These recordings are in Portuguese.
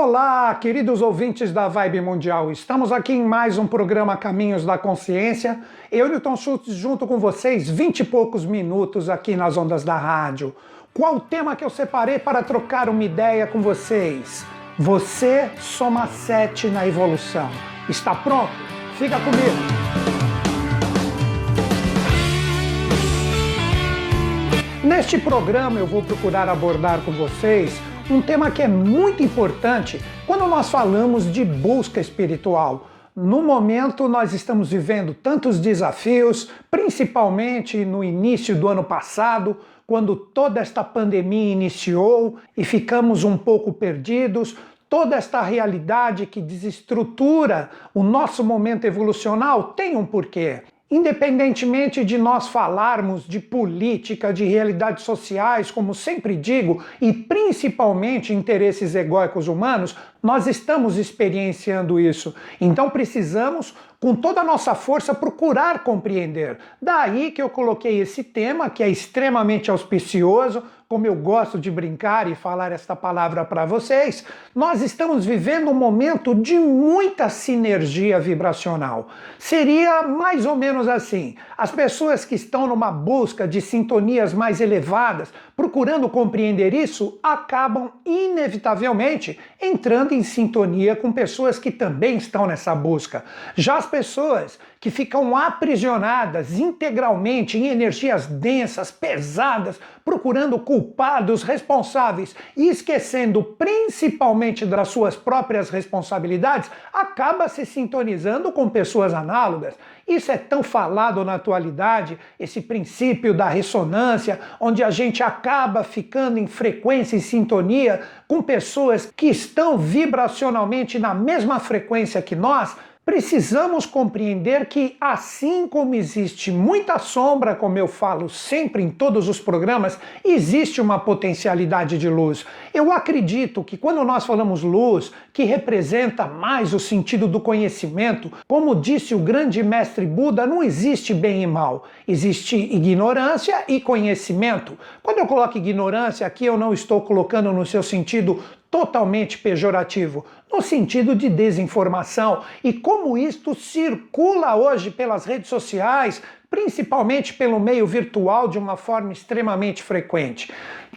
Olá, queridos ouvintes da Vibe Mundial. Estamos aqui em mais um programa Caminhos da Consciência. Eu, Newton Schultz, junto com vocês, vinte e poucos minutos aqui nas ondas da rádio. Qual o tema que eu separei para trocar uma ideia com vocês? Você soma sete na evolução. Está pronto? Fica comigo. Neste programa eu vou procurar abordar com vocês um tema que é muito importante quando nós falamos de busca espiritual. No momento, nós estamos vivendo tantos desafios, principalmente no início do ano passado, quando toda esta pandemia iniciou e ficamos um pouco perdidos. Toda esta realidade que desestrutura o nosso momento evolucional tem um porquê. Independentemente de nós falarmos de política, de realidades sociais, como sempre digo, e principalmente interesses egóicos humanos, nós estamos experienciando isso. Então precisamos, com toda a nossa força, procurar compreender. Daí que eu coloquei esse tema, que é extremamente auspicioso, como eu gosto de brincar e falar esta palavra para vocês, nós estamos vivendo um momento de muita sinergia vibracional. Seria mais ou menos assim: as pessoas que estão numa busca de sintonias mais elevadas, procurando compreender isso, acabam inevitavelmente entrando em sintonia com pessoas que também estão nessa busca. Já as pessoas que ficam aprisionadas integralmente em energias densas, pesadas, procurando culpados, responsáveis e esquecendo principalmente das suas próprias responsabilidades, acaba se sintonizando com pessoas análogas. Isso é tão falado na atualidade, esse princípio da ressonância, onde a gente acaba ficando em frequência e sintonia com pessoas que estão vibracionalmente na mesma frequência que nós, Precisamos compreender que, assim como existe muita sombra, como eu falo sempre em todos os programas, existe uma potencialidade de luz. Eu acredito que quando nós falamos luz, que representa mais o sentido do conhecimento, como disse o grande mestre Buda, não existe bem e mal, existe ignorância e conhecimento. Quando eu coloco ignorância aqui, eu não estou colocando no seu sentido totalmente pejorativo, no sentido de desinformação. E como isto circula hoje pelas redes sociais, principalmente pelo meio virtual, de uma forma extremamente frequente.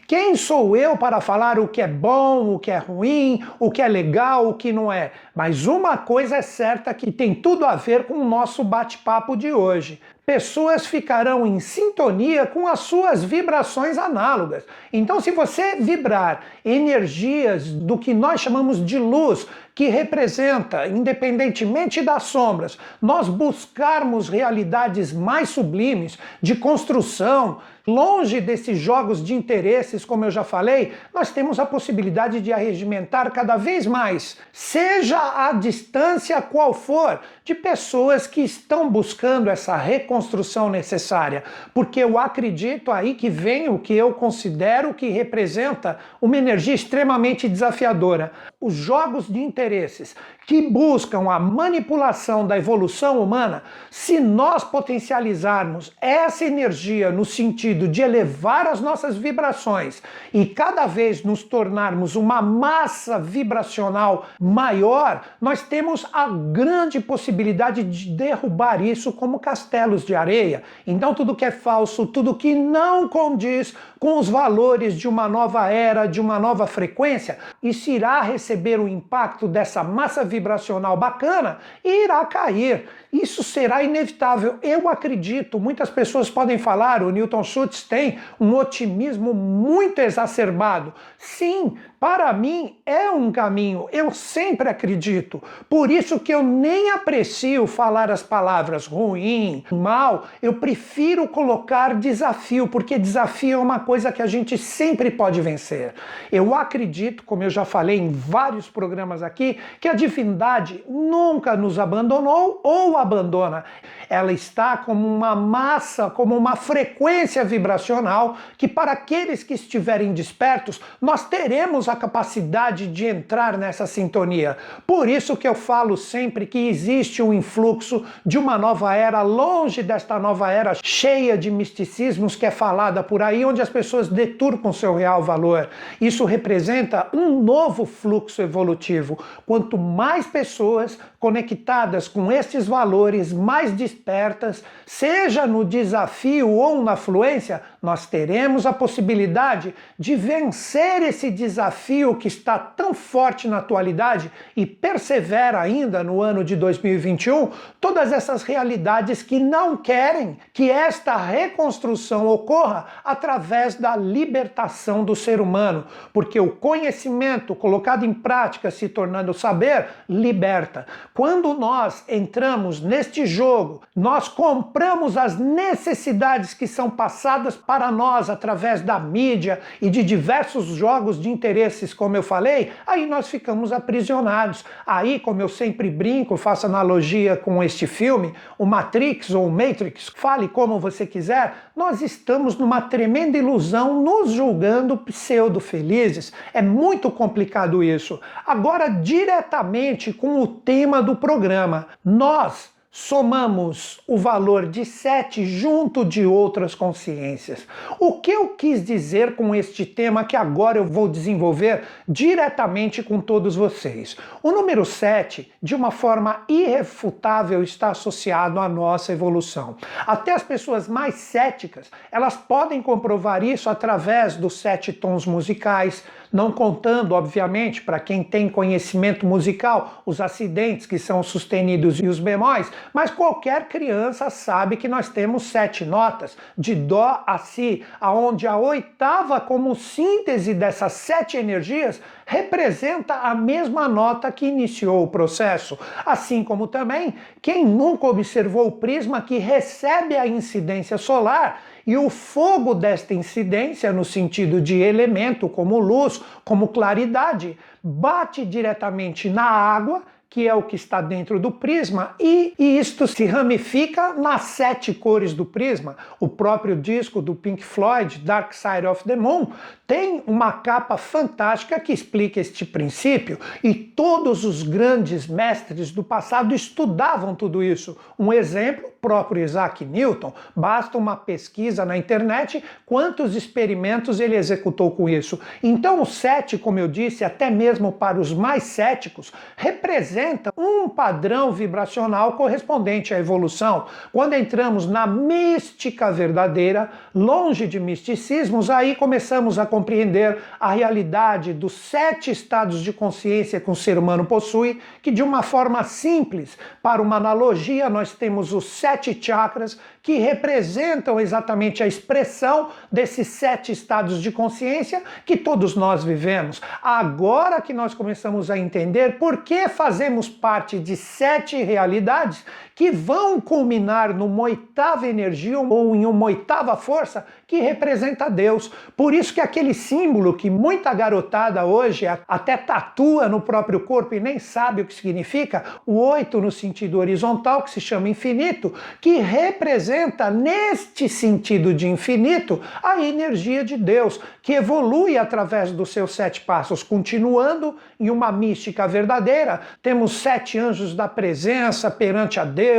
Quem sou eu para falar o que é bom, o que é ruim, o que é legal, o que não é? Mas uma coisa é certa que tem tudo a ver com o nosso bate-papo de hoje pessoas ficarão em sintonia com as suas vibrações análogas. Então, se você vibrar energias do que nós chamamos de luz, que representa, independentemente das sombras, nós buscarmos realidades mais sublimes de construção, longe desses jogos de interesses, como eu já falei, nós temos a possibilidade de arregimentar cada vez mais, seja a distância qual for, de pessoas que estão buscando essa reconstrução necessária, porque eu acredito aí que vem o que eu considero que representa uma energia extremamente desafiadora. Os jogos de interesses que buscam a manipulação da evolução humana, se nós potencializarmos essa energia no sentido de elevar as nossas vibrações e cada vez nos tornarmos uma massa vibracional maior, nós temos a grande possibilidade de derrubar isso como castelos de areia. Então, tudo que é falso, tudo que não condiz com os valores de uma nova era, de uma nova frequência, isso irá receber o impacto dessa massa vibracional bacana e irá cair. Isso será inevitável. Eu acredito, muitas pessoas podem falar, o Newton Schultz tem um otimismo muito exacerbado. Sim, para mim é um caminho, eu sempre acredito. Por isso que eu nem aprecio falar as palavras ruim, mal, eu prefiro colocar desafio, porque desafio é uma coisa que a gente sempre pode vencer. Eu acredito, como eu já falei em vários programas aqui, que a divindade nunca nos abandonou ou abandona. Ela está como uma massa, como uma frequência vibracional que, para aqueles que estiverem despertos, nós teremos a capacidade de entrar nessa sintonia. Por isso que eu falo sempre que existe um influxo de uma nova era, longe desta nova era cheia de misticismos que é falada por aí, onde as pessoas deturpam seu real valor. Isso representa um novo fluxo evolutivo. Quanto mais pessoas conectadas com estes valores, mais despertas, seja no desafio ou na fluência, nós teremos a possibilidade de vencer esse desafio que está tão forte na atualidade e persevera ainda no ano de 2021, todas essas realidades que não querem que esta reconstrução ocorra através da libertação do ser humano, porque o conhecimento colocado em prática se tornando saber liberta. Quando nós entramos neste jogo, nós compramos as necessidades que são passadas para nós através da mídia e de diversos jogos de interesses, como eu falei, aí nós ficamos aprisionados. Aí, como eu sempre brinco, faço analogia com este filme, o Matrix ou o Matrix, fale como você quiser, nós estamos numa tremenda ilusão, nos julgando pseudo-felizes. É muito complicado isso. Agora, diretamente com o tema do programa, nós somamos o valor de sete junto de outras consciências. O que eu quis dizer com este tema que agora eu vou desenvolver diretamente com todos vocês? O número 7, de uma forma irrefutável, está associado à nossa evolução. Até as pessoas mais céticas, elas podem comprovar isso através dos sete tons musicais, não contando, obviamente, para quem tem conhecimento musical, os acidentes que são sustenidos e os bemóis, mas qualquer criança sabe que nós temos sete notas, de Dó a Si, aonde a oitava, como síntese dessas sete energias, representa a mesma nota que iniciou o processo. Assim como também quem nunca observou o prisma que recebe a incidência solar e o fogo desta incidência, no sentido de elemento, como luz, como claridade, bate diretamente na água que é o que está dentro do prisma, e, e, isto se ramifica nas sete cores do prisma. O próprio disco do Pink Floyd, Dark Side of the Moon, tem uma capa fantástica que explica este princípio, e todos os grandes mestres do passado estudavam tudo isso. Um exemplo, próprio Isaac Newton, basta uma pesquisa na internet quantos experimentos ele executou com isso. Então, o sete, como eu disse, até mesmo para os mais céticos, representa um padrão vibracional correspondente à evolução. Quando entramos na mística verdadeira, longe de misticismos, aí começamos a compreender a realidade dos sete estados de consciência que o ser humano possui, que de uma forma simples, para uma analogia, nós temos os sete chakras que representam exatamente a expressão desses sete estados de consciência que todos nós vivemos. Agora que nós começamos a entender por que fazemos parte de sete realidades que vão culminar numa oitava energia ou em uma oitava força que representa Deus. Por isso que aquele símbolo que muita garotada hoje até tatua no próprio corpo e nem sabe o que significa, o oito no sentido horizontal, que se chama infinito, que representa neste sentido de infinito a energia de Deus, que evolui através dos seus sete passos, continuando em uma mística verdadeira. Temos sete anjos da presença perante a Deus,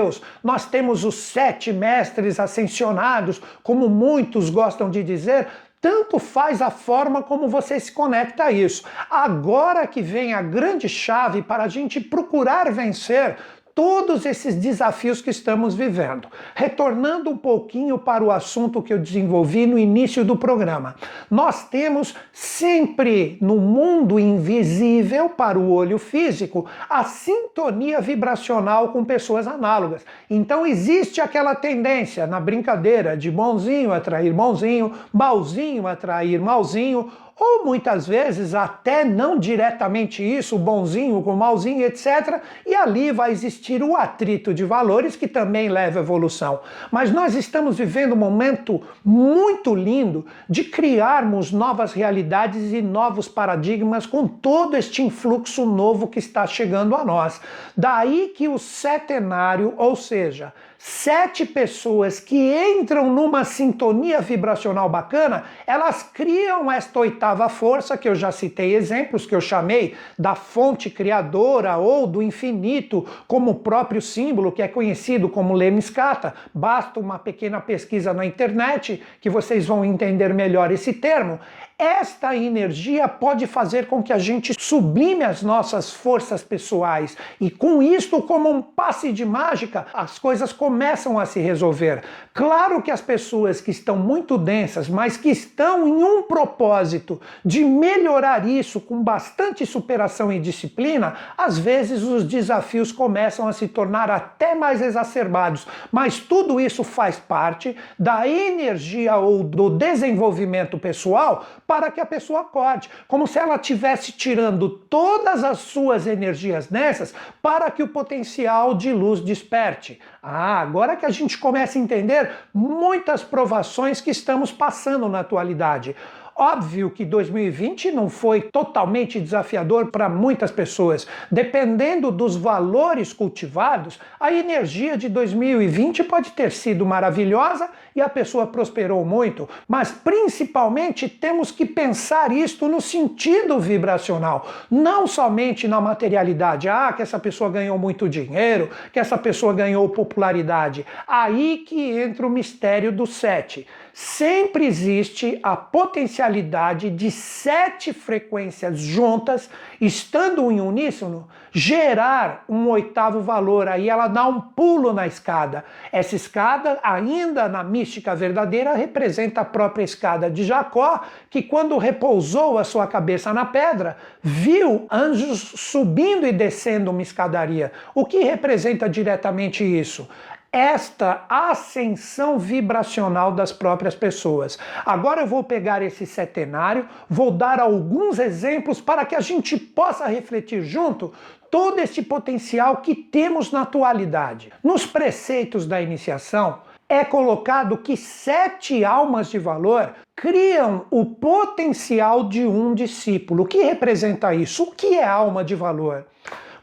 nós temos os sete mestres ascensionados, como muitos gostam de dizer, tanto faz a forma como você se conecta a isso. Agora que vem a grande chave para a gente procurar vencer todos esses desafios que estamos vivendo. Retornando um pouquinho para o assunto que eu desenvolvi no início do programa. Nós temos sempre no mundo invisível para o olho físico a sintonia vibracional com pessoas análogas. Então existe aquela tendência na brincadeira de bonzinho atrair bonzinho, malzinho atrair malzinho, ou muitas vezes até não diretamente isso, bonzinho com malzinho, etc. E ali vai existir o atrito de valores que também leva à evolução. Mas nós estamos vivendo um momento muito lindo de criarmos novas realidades e novos paradigmas com todo este influxo novo que está chegando a nós. Daí que o setenário, ou seja, Sete pessoas que entram numa sintonia vibracional bacana, elas criam esta oitava força, que eu já citei exemplos, que eu chamei da fonte criadora ou do infinito, como o próprio símbolo, que é conhecido como Lemniscata. Basta uma pequena pesquisa na internet que vocês vão entender melhor esse termo. Esta energia pode fazer com que a gente sublime as nossas forças pessoais e com isto, como um passe de mágica, as coisas começam a se resolver. Claro que as pessoas que estão muito densas, mas que estão em um propósito de melhorar isso com bastante superação e disciplina, às vezes os desafios começam a se tornar até mais exacerbados. Mas tudo isso faz parte da energia ou do desenvolvimento pessoal para que a pessoa acorde, como se ela estivesse tirando todas as suas energias nessas para que o potencial de luz desperte. Ah, agora que a gente começa a entender muitas provações que estamos passando na atualidade. Óbvio que 2020 não foi totalmente desafiador para muitas pessoas. Dependendo dos valores cultivados, a energia de 2020 pode ter sido maravilhosa e a pessoa prosperou muito, mas principalmente temos que pensar isto no sentido vibracional, não somente na materialidade. Ah, que essa pessoa ganhou muito dinheiro, que essa pessoa ganhou popularidade. Aí que entra o mistério do sete sempre existe a potencialidade de sete frequências juntas, estando em uníssono, gerar um oitavo valor. Aí ela dá um pulo na escada. Essa escada, ainda na mística verdadeira, representa a própria escada de Jacó, que quando repousou a sua cabeça na pedra, viu anjos subindo e descendo uma escadaria. O que representa diretamente isso? Esta ascensão vibracional das próprias pessoas. Agora eu vou pegar esse setenário, vou dar alguns exemplos para que a gente possa refletir junto todo este potencial que temos na atualidade. Nos preceitos da iniciação, é colocado que sete almas de valor criam o potencial de um discípulo. O que representa isso? O que é alma de valor?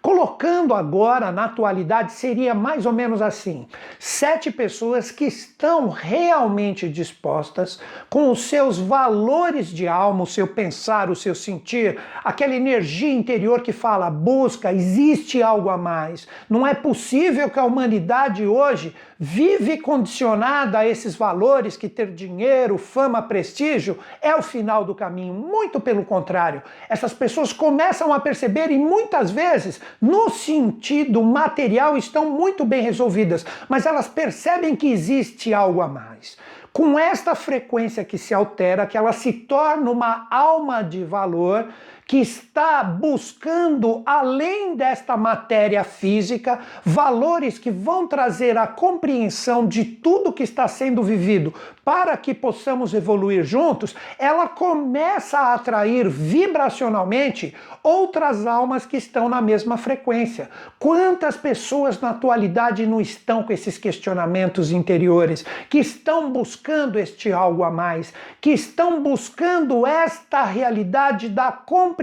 Colocando agora na atualidade, seria mais ou menos assim: sete pessoas que estão realmente dispostas, com os seus valores de alma, o seu pensar, o seu sentir, aquela energia interior que fala, busca, existe algo a mais. Não é possível que a humanidade hoje vive condicionada a esses valores que ter dinheiro, fama, prestígio é o final do caminho. Muito pelo contrário, essas pessoas começam a perceber e muitas vezes, no sentido material, estão muito bem resolvidas, mas elas percebem que existe algo a mais com esta frequência que se altera, que ela se torna uma alma de valor que está buscando, além desta matéria física, valores que vão trazer a compreensão de tudo que está sendo vivido para que possamos evoluir juntos, ela começa a atrair vibracionalmente outras almas que estão na mesma frequência. Quantas pessoas na atualidade não estão com esses questionamentos interiores, que estão buscando este algo a mais, que estão buscando esta realidade da compreensão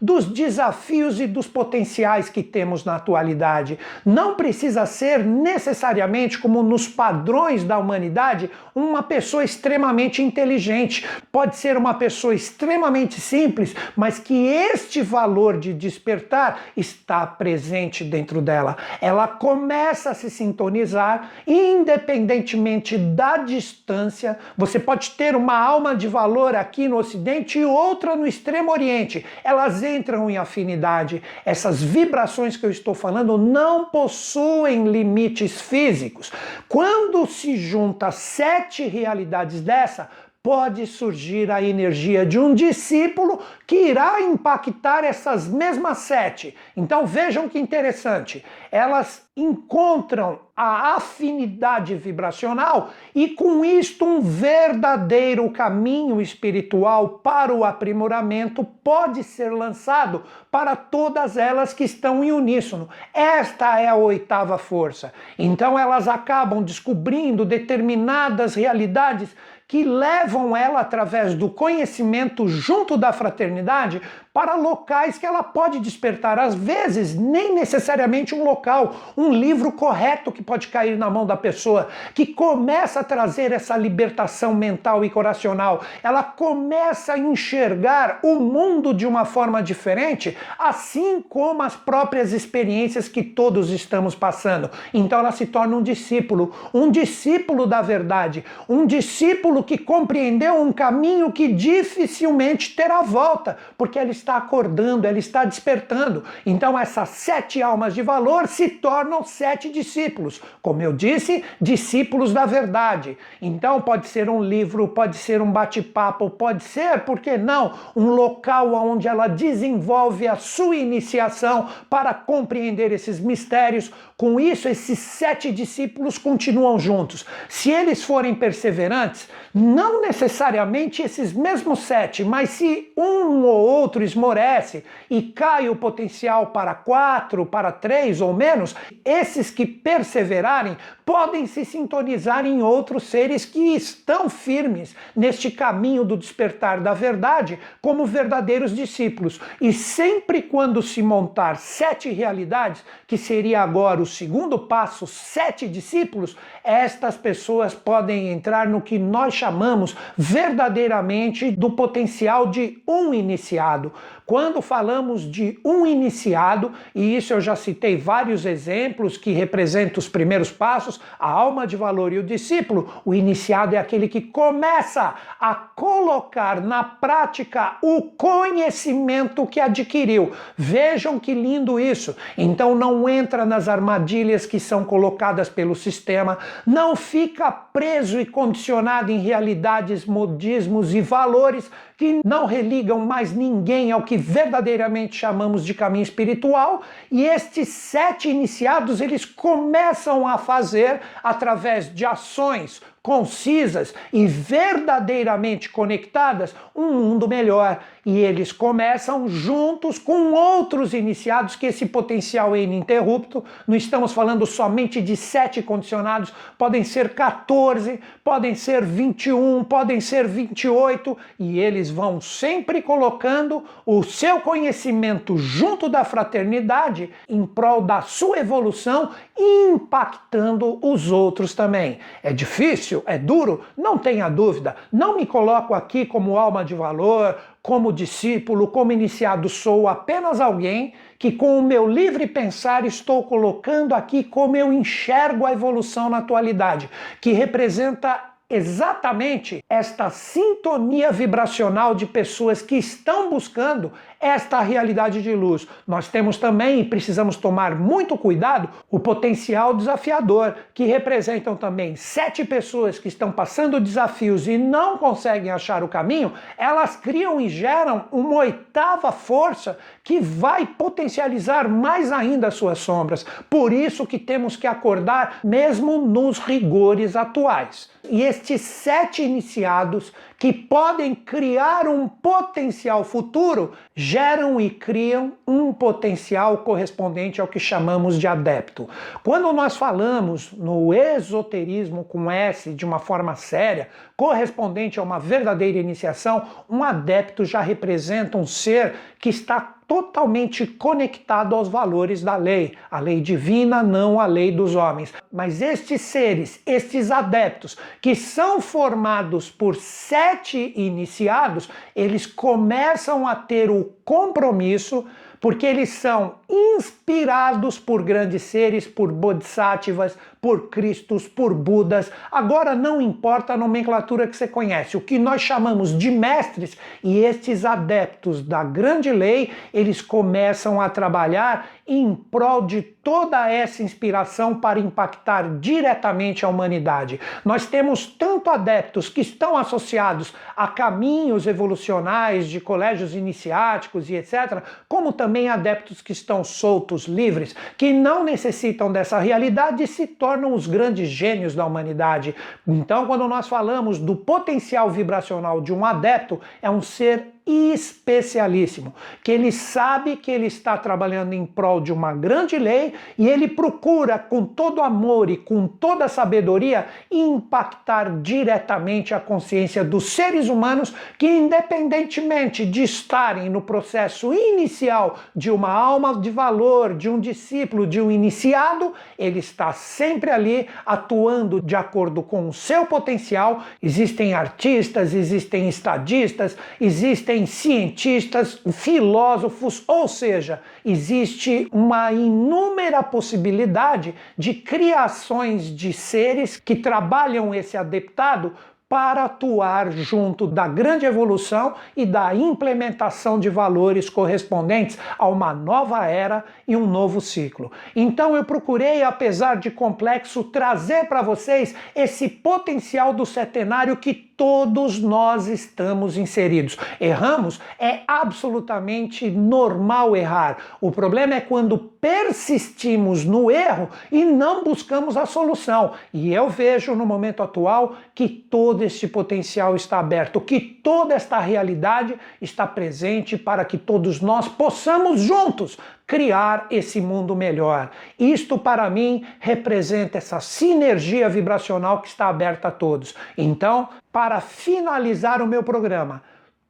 dos desafios e dos potenciais que temos na atualidade? Não precisa ser necessariamente como nos padrões da humanidade um uma pessoa extremamente inteligente, pode ser uma pessoa extremamente simples, mas que este valor de despertar está presente dentro dela. Ela começa a se sintonizar, independentemente da distância. Você pode ter uma alma de valor aqui no Ocidente e outra no Extremo Oriente. Elas entram em afinidade. Essas vibrações que eu estou falando não possuem limites físicos. Quando se junta sete sete realidades dessa, pode surgir a energia de um discípulo que irá impactar essas mesmas sete. Então vejam que interessante. Elas encontram a afinidade vibracional e com isto um verdadeiro caminho espiritual para o aprimoramento pode ser lançado para todas elas que estão em uníssono. Esta é a oitava força. Então elas acabam descobrindo determinadas realidades que levam ela através do conhecimento junto da fraternidade para locais que ela pode despertar. Às vezes, nem necessariamente um local, um livro correto que pode cair na mão da pessoa, que começa a trazer essa libertação mental e coracional. Ela começa a enxergar o mundo de uma forma diferente, assim como as próprias experiências que todos estamos passando. Então ela se torna um discípulo, um discípulo da verdade, um discípulo que compreendeu um caminho que dificilmente terá volta, porque ela está está acordando, ela está despertando. Então, essas sete almas de valor se tornam sete discípulos. Como eu disse, discípulos da verdade. Então, pode ser um livro, pode ser um bate-papo, pode ser, por que não, um local onde ela desenvolve a sua iniciação para compreender esses mistérios. Com isso, esses sete discípulos continuam juntos. Se eles forem perseverantes, não necessariamente esses mesmos sete, mas se um ou outro esmorece e cai o potencial para quatro, para três ou menos, esses que perseverarem podem se sintonizar em outros seres que estão firmes neste caminho do despertar da verdade como verdadeiros discípulos. E sempre quando se montar sete realidades, que seria agora o segundo passo, sete discípulos, estas pessoas podem entrar no que nós chamamos verdadeiramente do potencial de um iniciado. Quando falamos de um iniciado, e isso eu já citei vários exemplos que representam os primeiros passos, a alma de valor e o discípulo, o iniciado é aquele que começa a colocar na prática o conhecimento que adquiriu. Vejam que lindo isso. Então não entra nas armadilhas que são colocadas pelo sistema, não fica preso e condicionado em realidades, modismos e valores que não religam mais ninguém ao que verdadeiramente chamamos de caminho espiritual, e estes sete iniciados eles começam a fazer através de ações concisas e verdadeiramente conectadas, um mundo melhor. E eles começam juntos com outros iniciados que esse potencial é ininterrupto. Não estamos falando somente de sete condicionados, podem ser 14, podem ser 21, podem ser 28, e eles vão sempre colocando o seu conhecimento junto da fraternidade em prol da sua evolução, impactando os outros também. É difícil? Difícil, é duro, não tenha dúvida. Não me coloco aqui como alma de valor, como discípulo, como iniciado, sou apenas alguém que, com o meu livre pensar, estou colocando aqui como eu enxergo a evolução na atualidade, que representa exatamente esta sintonia vibracional de pessoas que estão buscando esta realidade de luz. Nós temos também, e precisamos tomar muito cuidado, o potencial desafiador, que representam também sete pessoas que estão passando desafios e não conseguem achar o caminho, elas criam e geram uma oitava força que vai potencializar mais ainda as suas sombras. Por isso que temos que acordar mesmo nos rigores atuais. E estes sete iniciados que podem criar um potencial futuro, geram e criam um potencial correspondente ao que chamamos de adepto. Quando nós falamos no esoterismo com S de uma forma séria, correspondente a uma verdadeira iniciação, um adepto já representa um ser que está totalmente conectado aos valores da lei, a lei divina, não a lei dos homens. Mas estes seres, estes adeptos, que são formados por sete iniciados, eles começam a ter o compromisso porque eles são inspirados por grandes seres, por bodhisattvas, por Cristos, por Budas. Agora não importa a nomenclatura que você conhece, o que nós chamamos de mestres e estes adeptos da grande lei, eles começam a trabalhar em prol de toda essa inspiração para impactar diretamente a humanidade. Nós temos tanto adeptos que estão associados a caminhos evolucionais de colégios iniciáticos e etc, como também adeptos que estão soltos, livres, que não necessitam dessa realidade e se tornam os grandes gênios da humanidade. Então, quando nós falamos do potencial vibracional de um adepto, é um ser especialíssimo, que ele sabe que ele está trabalhando em prol de uma grande lei e ele procura com todo amor e com toda sabedoria impactar diretamente a consciência dos seres humanos que independentemente de estarem no processo inicial de uma alma de valor, de um discípulo, de um iniciado, ele está sempre ali atuando de acordo com o seu potencial. Existem artistas, existem estadistas, existem cientistas, filósofos, ou seja, existe uma inúmera possibilidade de criações de seres que trabalham esse adeptado para atuar junto da grande evolução e da implementação de valores correspondentes a uma nova era e um novo ciclo. Então eu procurei, apesar de complexo, trazer para vocês esse potencial do setenário que todos nós estamos inseridos. Erramos? É absolutamente normal errar. O problema é quando persistimos no erro e não buscamos a solução. E eu vejo no momento atual que todo este potencial está aberto, que toda esta realidade está presente para que todos nós possamos juntos criar esse mundo melhor. Isto, para mim, representa essa sinergia vibracional que está aberta a todos. Então, para finalizar o meu programa,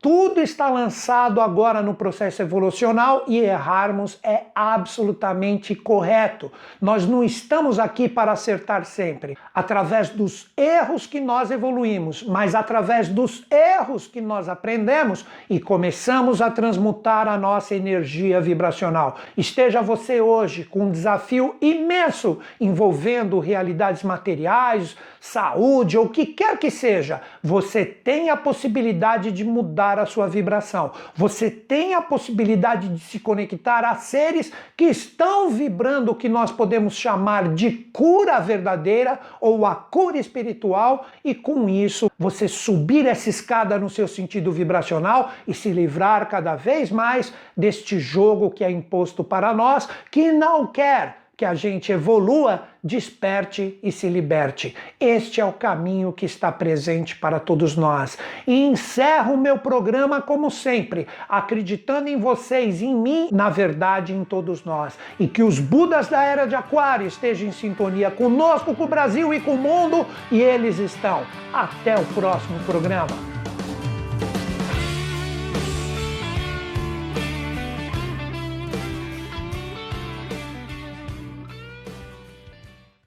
tudo está lançado agora no processo evolucional e errarmos é absolutamente correto. Nós não estamos aqui para acertar sempre. Através dos erros que nós evoluímos, mas através dos erros que nós aprendemos e começamos a transmutar a nossa energia vibracional. Esteja você hoje com um desafio imenso envolvendo realidades materiais, saúde ou o que quer que seja, você tem a possibilidade de mudar a sua vibração. Você tem a possibilidade de se conectar a seres que estão vibrando o que nós podemos chamar de cura verdadeira ou a cura espiritual e com isso você subir essa escada no seu sentido vibracional e se livrar cada vez mais deste jogo que é imposto para nós que não quer que a gente evolua, desperte e se liberte. Este é o caminho que está presente para todos nós. E encerro o meu programa como sempre, acreditando em vocês, em mim, na verdade em todos nós. E que os Budas da Era de Aquário estejam em sintonia conosco, com o Brasil e com o mundo, e eles estão. Até o próximo programa.